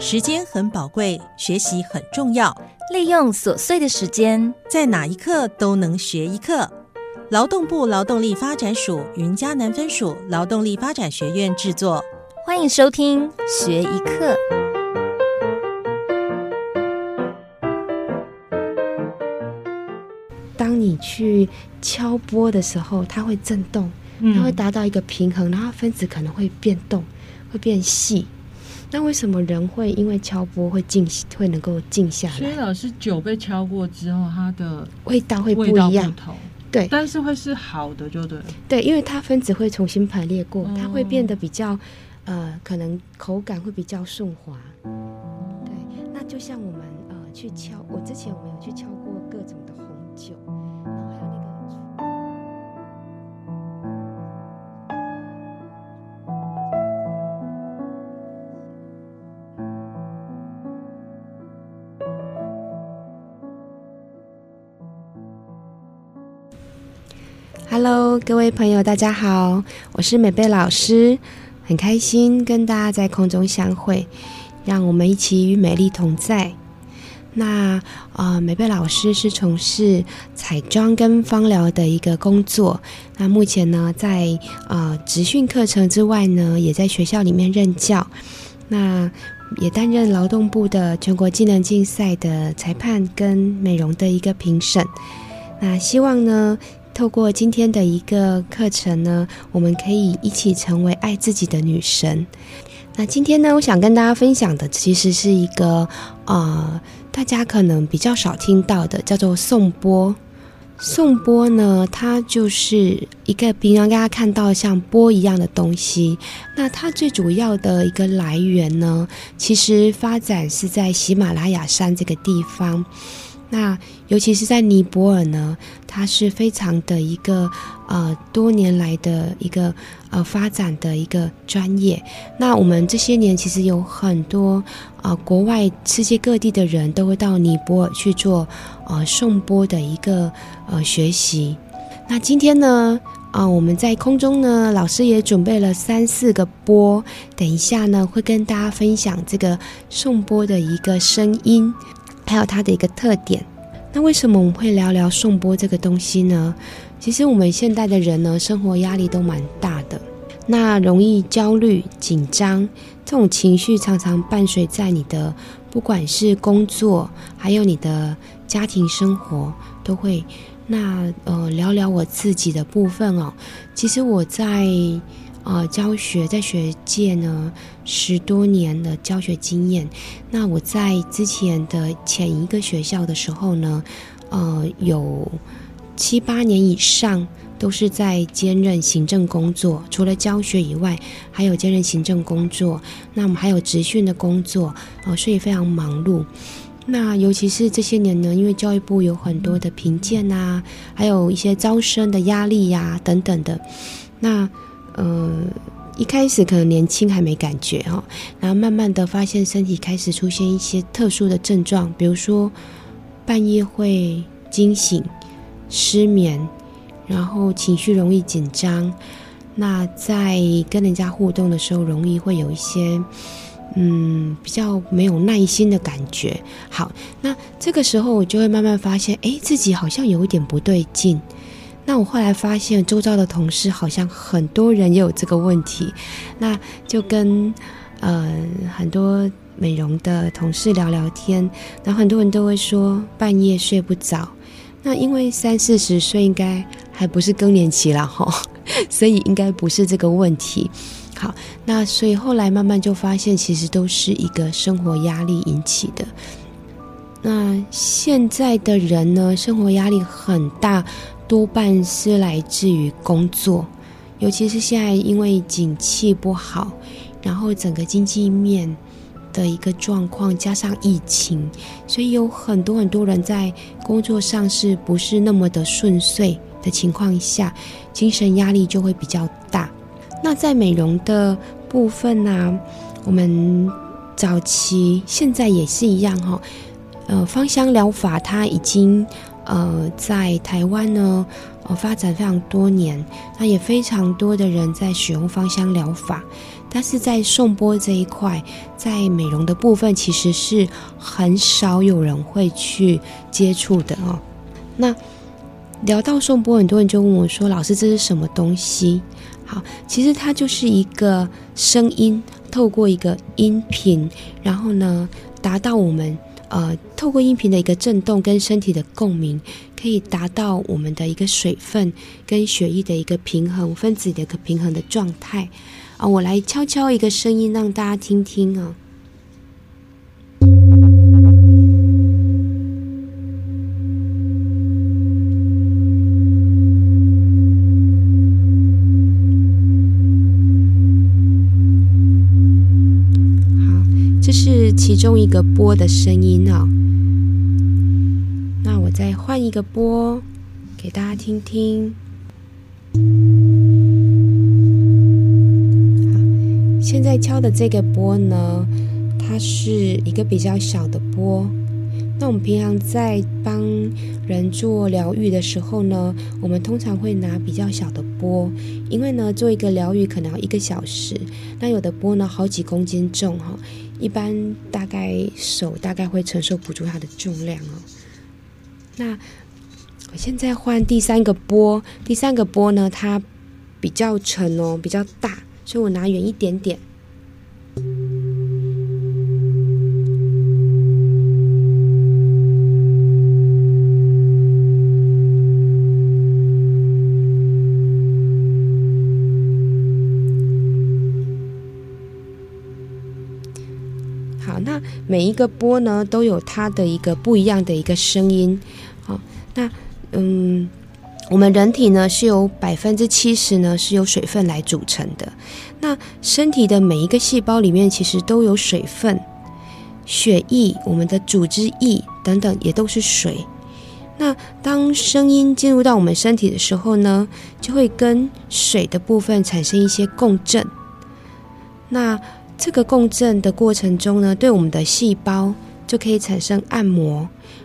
时间很宝贵，学习很重要。利用琐碎的时间，在哪一刻都能学一课。劳动部劳动力发展署云嘉南分署劳动力发展学院制作，欢迎收听学一课。当你去敲波的时候，它会震动，它会达到一个平衡，然后分子可能会变动，会变细。那为什么人会因为敲波会静，会能够静下来？所以老师酒被敲过之后，它的味道会不一样，对，但是会是好的，就对。对，因为它分子会重新排列过，它会变得比较，呃，可能口感会比较顺滑。对，那就像我们呃去敲，我之前我们有去敲过各位朋友，大家好，我是美贝老师，很开心跟大家在空中相会，让我们一起与美丽同在。那呃，美贝老师是从事彩妆跟芳疗的一个工作，那目前呢，在呃职训课程之外呢，也在学校里面任教，那也担任劳动部的全国技能竞赛的裁判跟美容的一个评审。那希望呢。透过今天的一个课程呢，我们可以一起成为爱自己的女神。那今天呢，我想跟大家分享的其实是一个呃，大家可能比较少听到的，叫做颂钵。颂钵呢，它就是一个平常大家看到像钵一样的东西。那它最主要的一个来源呢，其实发展是在喜马拉雅山这个地方。那尤其是在尼泊尔呢，它是非常的一个呃多年来的一个呃发展的一个专业。那我们这些年其实有很多啊国外世界各地的人都会到尼泊尔去做呃颂钵的一个呃学习。那今天呢啊我们在空中呢，老师也准备了三四个钵，等一下呢会跟大家分享这个颂钵的一个声音。还有它的一个特点，那为什么我们会聊聊颂钵这个东西呢？其实我们现代的人呢，生活压力都蛮大的，那容易焦虑、紧张，这种情绪常常伴随在你的，不管是工作，还有你的家庭生活，都会。那呃，聊聊我自己的部分哦，其实我在。呃，教学在学界呢十多年的教学经验。那我在之前的前一个学校的时候呢，呃，有七八年以上都是在兼任行政工作，除了教学以外，还有兼任行政工作。那我们还有职训的工作，呃，所以非常忙碌。那尤其是这些年呢，因为教育部有很多的评鉴啊，还有一些招生的压力呀等等的，那。呃，一开始可能年轻还没感觉哈，然后慢慢的发现身体开始出现一些特殊的症状，比如说半夜会惊醒、失眠，然后情绪容易紧张，那在跟人家互动的时候，容易会有一些嗯比较没有耐心的感觉。好，那这个时候我就会慢慢发现，哎，自己好像有一点不对劲。那我后来发现，周遭的同事好像很多人也有这个问题，那就跟呃很多美容的同事聊聊天，然后很多人都会说半夜睡不着。那因为三四十岁应该还不是更年期了哈，所以应该不是这个问题。好，那所以后来慢慢就发现，其实都是一个生活压力引起的。那现在的人呢，生活压力很大。多半是来自于工作，尤其是现在因为景气不好，然后整个经济面的一个状况，加上疫情，所以有很多很多人在工作上是不是那么的顺遂的情况下，精神压力就会比较大。那在美容的部分呢，我们早期现在也是一样哈，呃，芳香疗法它已经。呃，在台湾呢，呃发展非常多年，那也非常多的人在使用芳香疗法，但是在颂钵这一块，在美容的部分其实是很少有人会去接触的哦。那聊到颂钵，很多人就问我说：“老师，这是什么东西？”好，其实它就是一个声音，透过一个音频，然后呢，达到我们呃，透过音频的一个震动跟身体的共鸣，可以达到我们的一个水分跟血液的一个平衡，分子的一个平衡的状态啊。我来敲敲一个声音，让大家听听啊。其中一个波的声音哦。那我再换一个波给大家听听。现在敲的这个波呢，它是一个比较小的波。那我们平常在帮人做疗愈的时候呢，我们通常会拿比较小的波，因为呢，做一个疗愈可能要一个小时。那有的波呢，好几公斤重哈，一般大概手大概会承受不住它的重量哦。那我现在换第三个波，第三个波呢，它比较沉哦，比较大，所以我拿远一点点。每一个波呢，都有它的一个不一样的一个声音。好，那嗯，我们人体呢是由百分之七十呢是由水分来组成的。那身体的每一个细胞里面其实都有水分，血液、我们的组织液等等也都是水。那当声音进入到我们身体的时候呢，就会跟水的部分产生一些共振。那这个共振的过程中呢，对我们的细胞就可以产生按摩，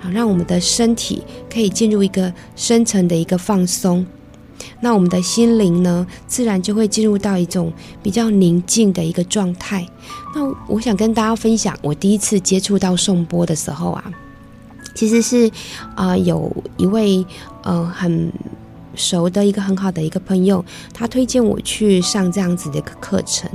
啊，让我们的身体可以进入一个深层的一个放松。那我们的心灵呢，自然就会进入到一种比较宁静的一个状态。那我想跟大家分享，我第一次接触到颂钵的时候啊，其实是啊，有一位呃很熟的一个很好的一个朋友，他推荐我去上这样子的一个课程。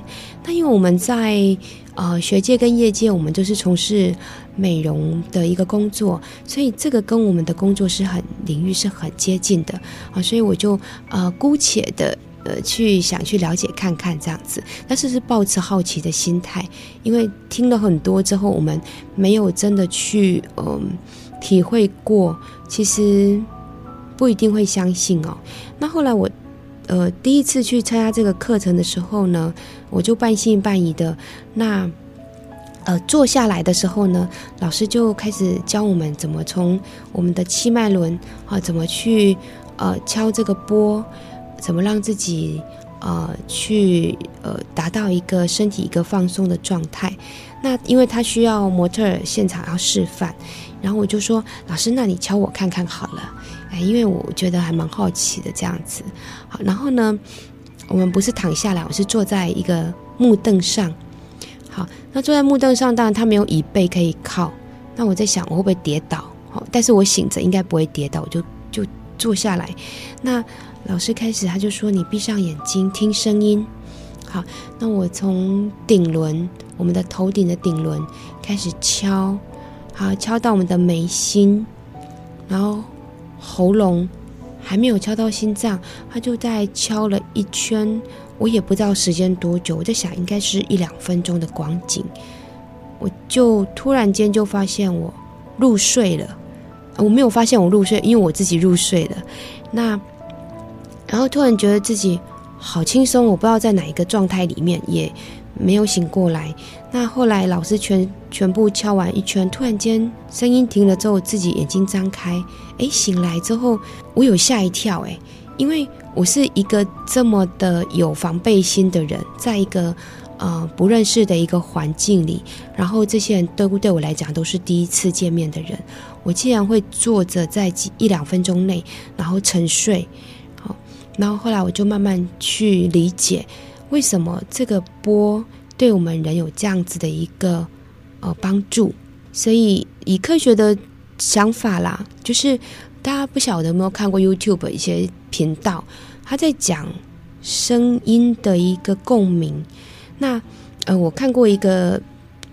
那因为我们在呃学界跟业界，我们都是从事美容的一个工作，所以这个跟我们的工作是很领域是很接近的啊，所以我就呃姑且的呃去想去了解看看这样子，但是是抱持好奇的心态，因为听了很多之后，我们没有真的去嗯体会过，其实不一定会相信哦。那后来我。呃，第一次去参加这个课程的时候呢，我就半信半疑的。那呃，坐下来的时候呢，老师就开始教我们怎么从我们的气脉轮啊，怎么去呃敲这个波，怎么让自己呃去呃达到一个身体一个放松的状态。那因为他需要模特现场要示范，然后我就说，老师，那你敲我看看好了。哎，因为我觉得还蛮好奇的这样子，好，然后呢，我们不是躺下来，我是坐在一个木凳上，好，那坐在木凳上，当然它没有椅背可以靠，那我在想我会不会跌倒，好，但是我醒着应该不会跌倒，我就就坐下来，那老师开始他就说你闭上眼睛听声音，好，那我从顶轮，我们的头顶的顶轮开始敲，好，敲到我们的眉心，然后。喉咙还没有敲到心脏，他就在敲了一圈，我也不知道时间多久，我在想应该是一两分钟的光景，我就突然间就发现我入睡了，我没有发现我入睡，因为我自己入睡了。那然后突然觉得自己好轻松，我不知道在哪一个状态里面，也没有醒过来。那后来老师全全部敲完一圈，突然间声音停了之后，自己眼睛张开。哎，醒来之后，我有吓一跳，哎，因为我是一个这么的有防备心的人，在一个呃不认识的一个环境里，然后这些人都对我来讲都是第一次见面的人，我竟然会坐着在几一两分钟内，然后沉睡，好，然后后来我就慢慢去理解，为什么这个波对我们人有这样子的一个呃帮助，所以以科学的想法啦，就是大家不晓得有没有看过 YouTube 一些频道。他在讲声音的一个共鸣。那呃，我看过一个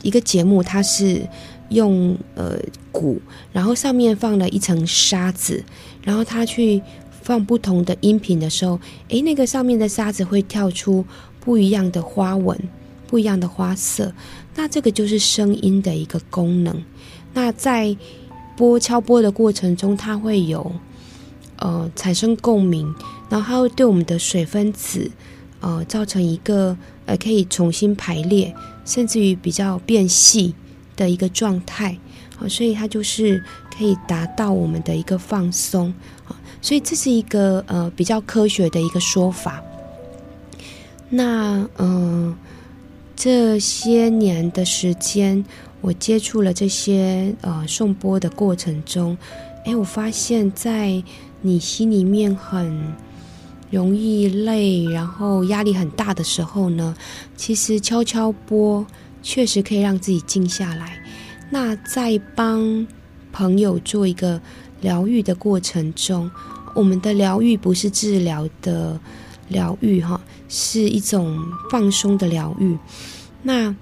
一个节目，它是用呃鼓，然后上面放了一层沙子，然后他去放不同的音频的时候，诶，那个上面的沙子会跳出不一样的花纹、不一样的花色。那这个就是声音的一个功能。那在拨敲拨的过程中，它会有呃产生共鸣。然后它会对我们的水分子，呃，造成一个呃可以重新排列，甚至于比较变细的一个状态，好，所以它就是可以达到我们的一个放松，所以这是一个呃比较科学的一个说法。那嗯，这些年的时间，我接触了这些呃送波的过程中，哎，我发现在你心里面很。容易累，然后压力很大的时候呢，其实敲敲波确实可以让自己静下来。那在帮朋友做一个疗愈的过程中，我们的疗愈不是治疗的疗愈哈，是一种放松的疗愈。那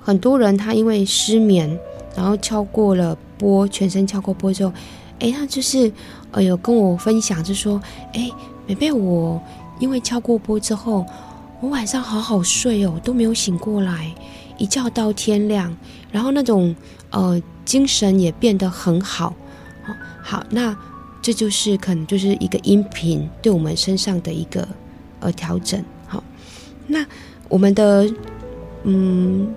很多人他因为失眠，然后敲过了波，全身敲过波之后，哎，他就是呃有跟我分享，就说哎。美贝，我因为敲过波之后，我晚上好好睡哦，都没有醒过来，一觉到天亮，然后那种呃精神也变得很。好，好，那这就是可能就是一个音频对我们身上的一个呃调整。好，那我们的嗯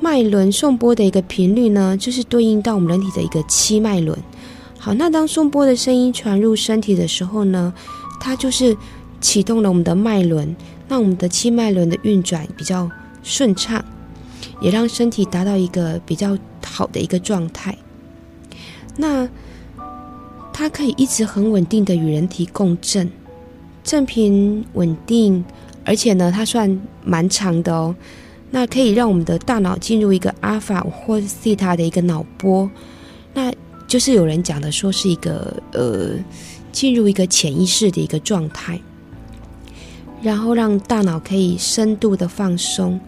脉轮送波的一个频率呢，就是对应到我们人体的一个七脉轮。好，那当送波的声音传入身体的时候呢？它就是启动了我们的脉轮，让我们的七脉轮的运转比较顺畅，也让身体达到一个比较好的一个状态。那它可以一直很稳定的与人体共振，振频稳定，而且呢，它算蛮长的哦。那可以让我们的大脑进入一个阿尔法或西塔的一个脑波，那就是有人讲的说是一个呃。进入一个潜意识的一个状态，然后让大脑可以深度的放松。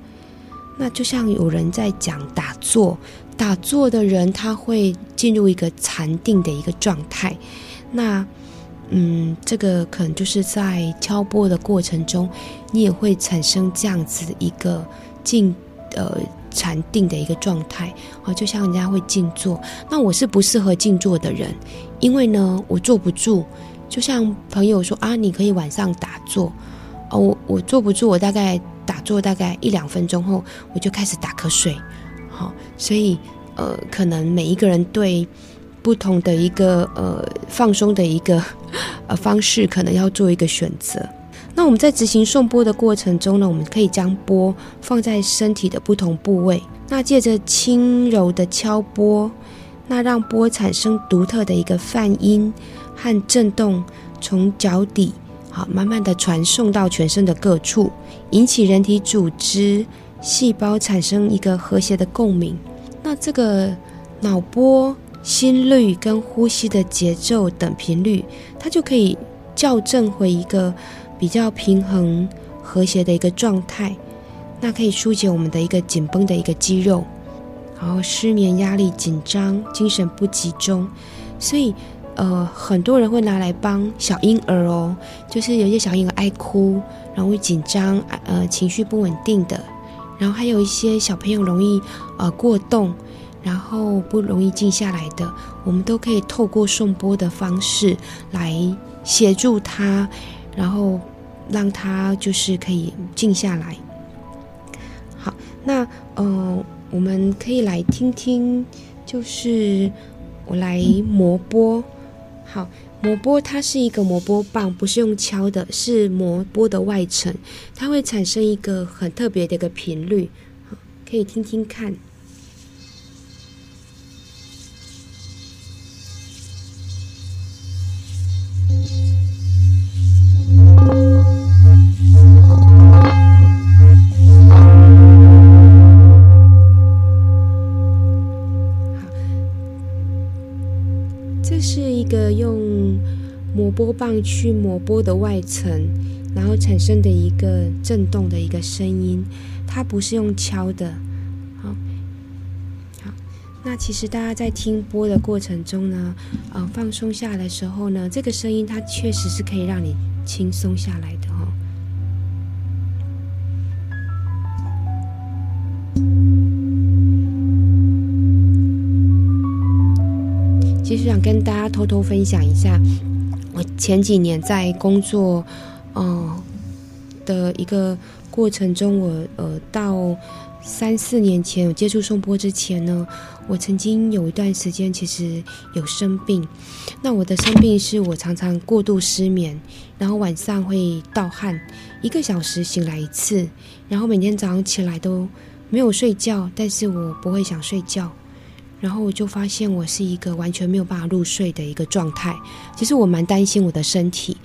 那就像有人在讲打坐，打坐的人他会进入一个禅定的一个状态。那嗯，这个可能就是在敲钵的过程中，你也会产生这样子一个静呃禅定的一个状态啊，就像人家会静坐。那我是不适合静坐的人。因为呢，我坐不住，就像朋友说啊，你可以晚上打坐，哦，我我坐不住，我大概打坐大概一两分钟后，我就开始打瞌睡，好，所以呃，可能每一个人对不同的一个呃放松的一个呃方式，可能要做一个选择。那我们在执行送波的过程中呢，我们可以将波放在身体的不同部位，那借着轻柔的敲波。那让波产生独特的一个泛音和震动，从脚底好慢慢的传送到全身的各处，引起人体组织细胞产生一个和谐的共鸣。那这个脑波、心率跟呼吸的节奏等频率，它就可以校正回一个比较平衡、和谐的一个状态。那可以疏解我们的一个紧绷的一个肌肉。然后失眠、压力、紧张、精神不集中，所以呃，很多人会拿来帮小婴儿哦，就是有些小婴儿爱哭，然后会紧张，呃，情绪不稳定的，然后还有一些小朋友容易呃过动，然后不容易静下来的，我们都可以透过送波的方式来协助他，然后让他就是可以静下来。好，那呃。我们可以来听听，就是我来磨波。好，磨波它是一个磨波棒，不是用敲的，是磨波的外层，它会产生一个很特别的一个频率，可以听听看。棒去磨波的外层，然后产生的一个震动的一个声音，它不是用敲的。好，好，那其实大家在听波的过程中呢，呃，放松下来的时候呢，这个声音它确实是可以让你轻松下来的哦。其实想跟大家偷偷分享一下，我前几年在工作，嗯的一个过程中，我呃到三四年前我接触颂钵之前呢，我曾经有一段时间其实有生病。那我的生病是我常常过度失眠，然后晚上会盗汗，一个小时醒来一次，然后每天早上起来都没有睡觉，但是我不会想睡觉。然后我就发现我是一个完全没有办法入睡的一个状态。其实我蛮担心我的身体。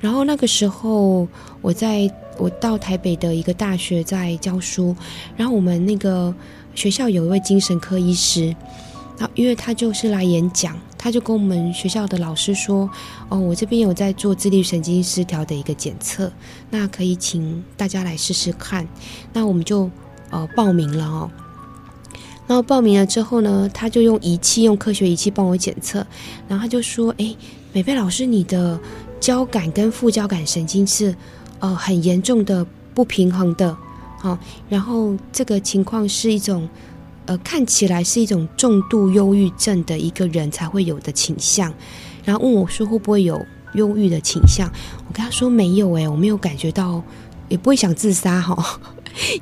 然后那个时候我在我到台北的一个大学在教书，然后我们那个学校有一位精神科医师，然后因为他就是来演讲，他就跟我们学校的老师说：“哦，我这边有在做自律神经失调的一个检测，那可以请大家来试试看。”那我们就呃报名了哦。然后报名了之后呢，他就用仪器，用科学仪器帮我检测。然后他就说：“哎，美贝老师，你的交感跟副交感神经是呃很严重的不平衡的，好，然后这个情况是一种呃看起来是一种重度忧郁症的一个人才会有的倾向。然后问我说会不会有忧郁的倾向？我跟他说没有，哎，我没有感觉到，也不会想自杀哈，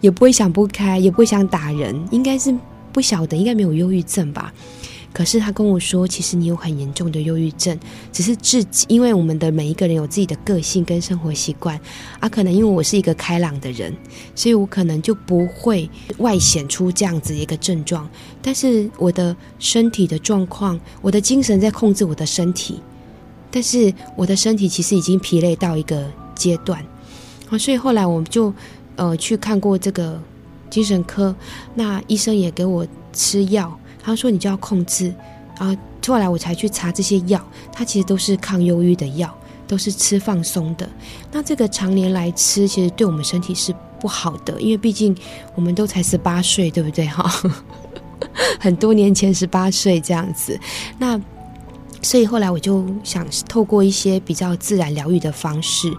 也不会想不开，也不会想打人，应该是。”不晓得应该没有忧郁症吧？可是他跟我说，其实你有很严重的忧郁症，只是自己，因为我们的每一个人有自己的个性跟生活习惯啊，可能因为我是一个开朗的人，所以我可能就不会外显出这样子一个症状。但是我的身体的状况，我的精神在控制我的身体，但是我的身体其实已经疲累到一个阶段啊，所以后来我们就呃去看过这个。精神科，那医生也给我吃药，他说你就要控制，啊，后来我才去查这些药，它其实都是抗忧郁的药，都是吃放松的。那这个常年来吃，其实对我们身体是不好的，因为毕竟我们都才十八岁，对不对？哈，很多年前十八岁这样子，那所以后来我就想透过一些比较自然疗愈的方式。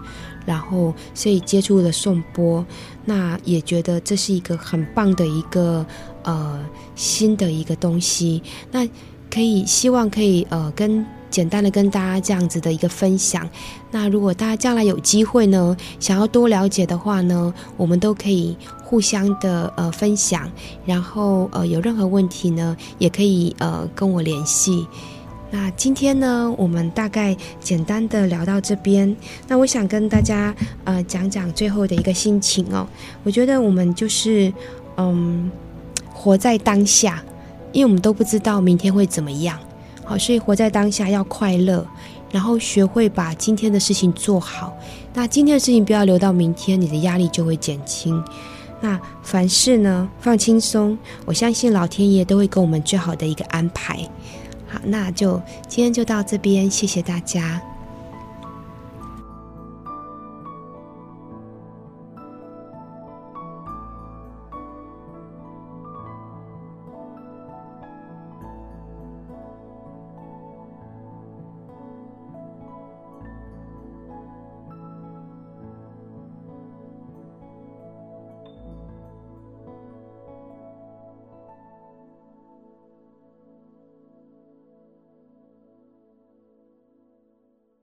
然后，所以接触了颂钵，那也觉得这是一个很棒的一个呃新的一个东西。那可以希望可以呃跟简单的跟大家这样子的一个分享。那如果大家将来有机会呢，想要多了解的话呢，我们都可以互相的呃分享。然后呃有任何问题呢，也可以呃跟我联系。那今天呢，我们大概简单的聊到这边。那我想跟大家呃讲讲最后的一个心情哦。我觉得我们就是嗯活在当下，因为我们都不知道明天会怎么样，好，所以活在当下要快乐，然后学会把今天的事情做好。那今天的事情不要留到明天，你的压力就会减轻。那凡事呢放轻松，我相信老天爷都会给我们最好的一个安排。好，那就今天就到这边，谢谢大家。